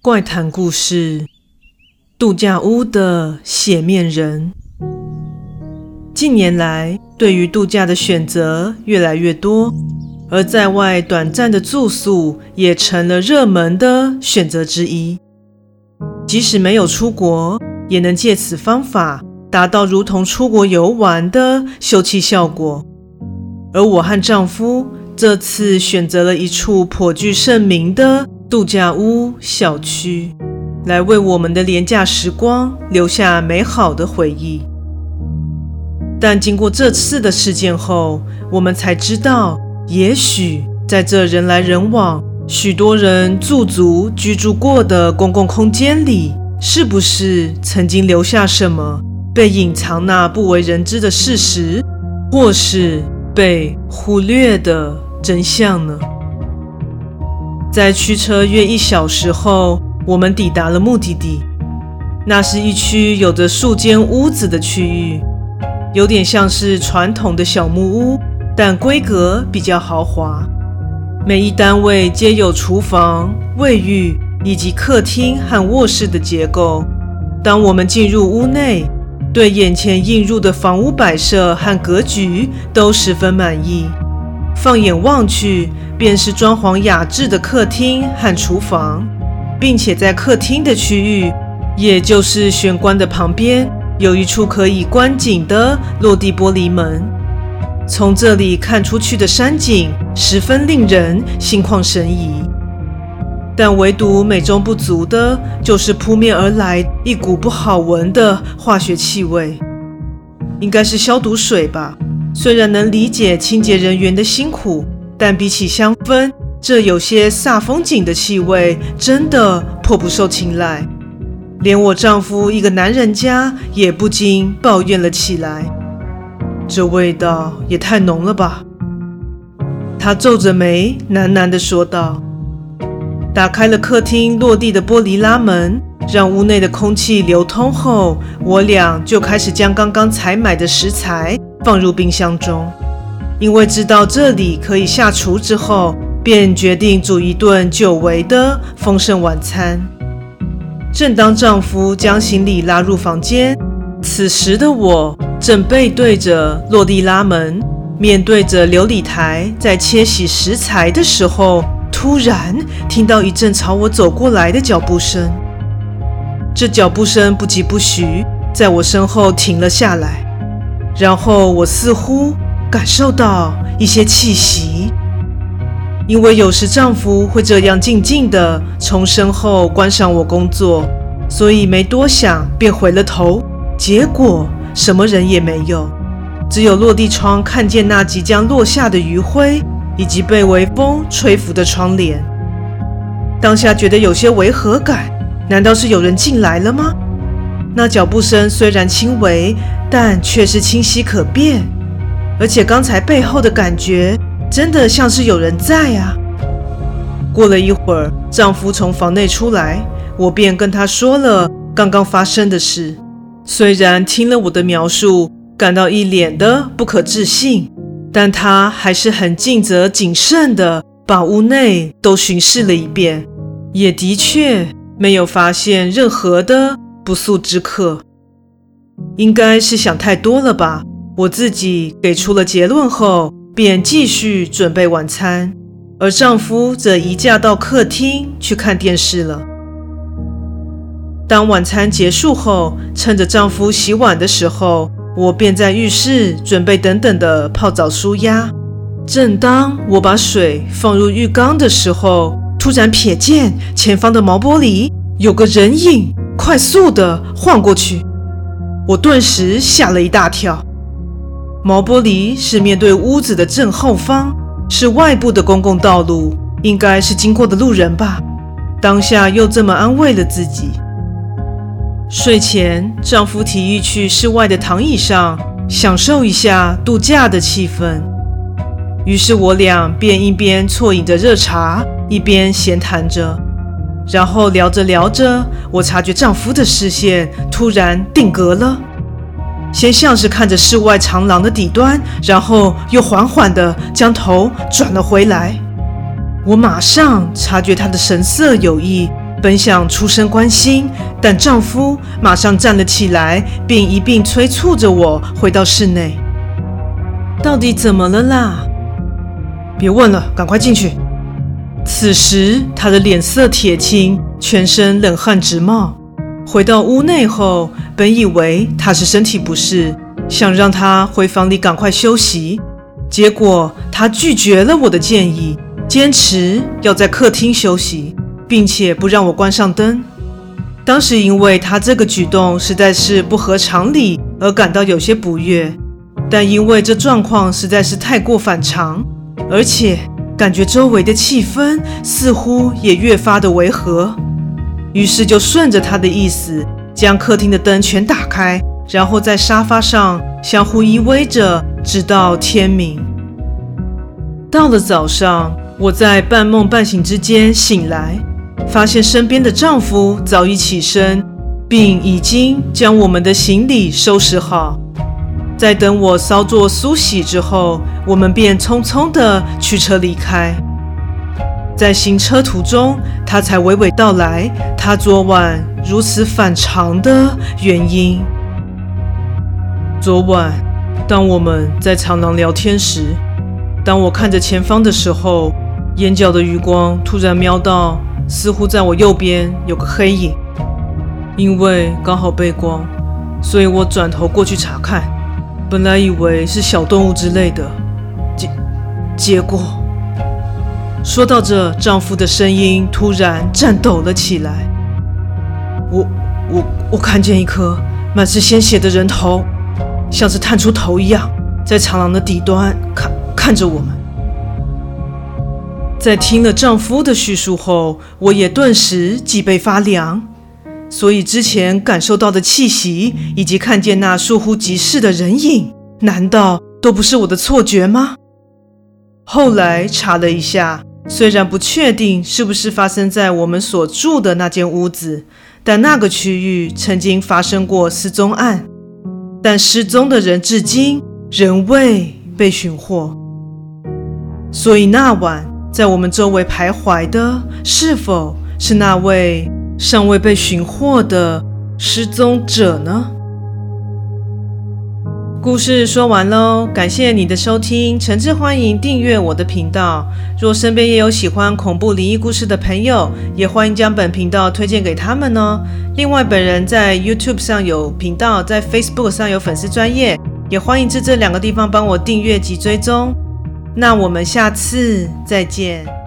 怪谈故事：度假屋的血面人。近年来，对于度假的选择越来越多，而在外短暂的住宿也成了热门的选择之一。即使没有出国，也能借此方法达到如同出国游玩的休憩效果。而我和丈夫这次选择了一处颇具盛名的。度假屋小区，来为我们的廉价时光留下美好的回忆。但经过这次的事件后，我们才知道，也许在这人来人往、许多人驻足居住过的公共空间里，是不是曾经留下什么被隐藏那不为人知的事实，或是被忽略的真相呢？在驱车约一小时后，我们抵达了目的地。那是一区有着数间屋子的区域，有点像是传统的小木屋，但规格比较豪华。每一单位皆有厨房、卫浴以及客厅和卧室的结构。当我们进入屋内，对眼前映入的房屋摆设和格局都十分满意。放眼望去，便是装潢雅致的客厅和厨房，并且在客厅的区域，也就是玄关的旁边，有一处可以观景的落地玻璃门。从这里看出去的山景十分令人心旷神怡，但唯独美中不足的就是扑面而来一股不好闻的化学气味，应该是消毒水吧。虽然能理解清洁人员的辛苦，但比起香氛，这有些煞风景的气味真的颇不受青睐。连我丈夫一个男人家也不禁抱怨了起来：“这味道也太浓了吧！”他皱着眉，喃喃地说道。打开了客厅落地的玻璃拉门，让屋内的空气流通后，我俩就开始将刚刚采买的食材。放入冰箱中，因为知道这里可以下厨之后，便决定煮一顿久违的丰盛晚餐。正当丈夫将行李拉入房间，此时的我正背对着落地拉门，面对着琉璃台，在切洗食材的时候，突然听到一阵朝我走过来的脚步声。这脚步声不疾不徐，在我身后停了下来。然后我似乎感受到一些气息，因为有时丈夫会这样静静地从身后观赏我工作，所以没多想便回了头。结果什么人也没有，只有落地窗看见那即将落下的余晖，以及被微风吹拂的窗帘。当下觉得有些违和感，难道是有人进来了吗？那脚步声虽然轻微，但却是清晰可辨，而且刚才背后的感觉真的像是有人在啊。过了一会儿，丈夫从房内出来，我便跟他说了刚刚发生的事。虽然听了我的描述，感到一脸的不可置信，但他还是很尽责谨慎的把屋内都巡视了一遍，也的确没有发现任何的不速之客。应该是想太多了吧？我自己给出了结论后，便继续准备晚餐，而丈夫则移驾到客厅去看电视了。当晚餐结束后，趁着丈夫洗碗的时候，我便在浴室准备等等的泡澡舒压。正当我把水放入浴缸的时候，突然瞥见前方的毛玻璃有个人影，快速地晃过去。我顿时吓了一大跳。毛玻璃是面对屋子的正后方，是外部的公共道路，应该是经过的路人吧。当下又这么安慰了自己。睡前，丈夫提议去室外的躺椅上享受一下度假的气氛，于是我俩便一边啜饮着热茶，一边闲谈着。然后聊着聊着，我察觉丈夫的视线突然定格了，先像是看着室外长廊的底端，然后又缓缓地将头转了回来。我马上察觉他的神色有异，本想出声关心，但丈夫马上站了起来，并一并催促着我回到室内。到底怎么了啦？别问了，赶快进去。此时他的脸色铁青，全身冷汗直冒。回到屋内后，本以为他是身体不适，想让他回房里赶快休息。结果他拒绝了我的建议，坚持要在客厅休息，并且不让我关上灯。当时因为他这个举动实在是不合常理，而感到有些不悦。但因为这状况实在是太过反常，而且感觉周围的气氛似乎也越发的违和，于是就顺着他的意思，将客厅的灯全打开，然后在沙发上相互依偎着，直到天明。到了早上，我在半梦半醒之间醒来，发现身边的丈夫早已起身，并已经将我们的行李收拾好。在等我稍作梳洗之后，我们便匆匆地驱车离开。在行车途中，他才娓娓道来他昨晚如此反常的原因。昨晚，当我们在长廊聊天时，当我看着前方的时候，眼角的余光突然瞄到，似乎在我右边有个黑影。因为刚好背光，所以我转头过去查看。本来以为是小动物之类的，结结果，说到这，丈夫的声音突然颤抖了起来。我我我看见一颗满是鲜血的人头，像是探出头一样，在长廊的底端看看着我们。在听了丈夫的叙述后，我也顿时脊背发凉。所以之前感受到的气息，以及看见那倏忽即逝的人影，难道都不是我的错觉吗？后来查了一下，虽然不确定是不是发生在我们所住的那间屋子，但那个区域曾经发生过失踪案，但失踪的人至今仍未被寻获。所以那晚在我们周围徘徊的，是否是那位？尚未被寻获的失踪者呢？故事说完喽，感谢你的收听，诚挚欢迎订阅我的频道。若身边也有喜欢恐怖灵异故事的朋友，也欢迎将本频道推荐给他们哦。另外，本人在 YouTube 上有频道，在 Facebook 上有粉丝专业，也欢迎至这两个地方帮我订阅及追踪。那我们下次再见。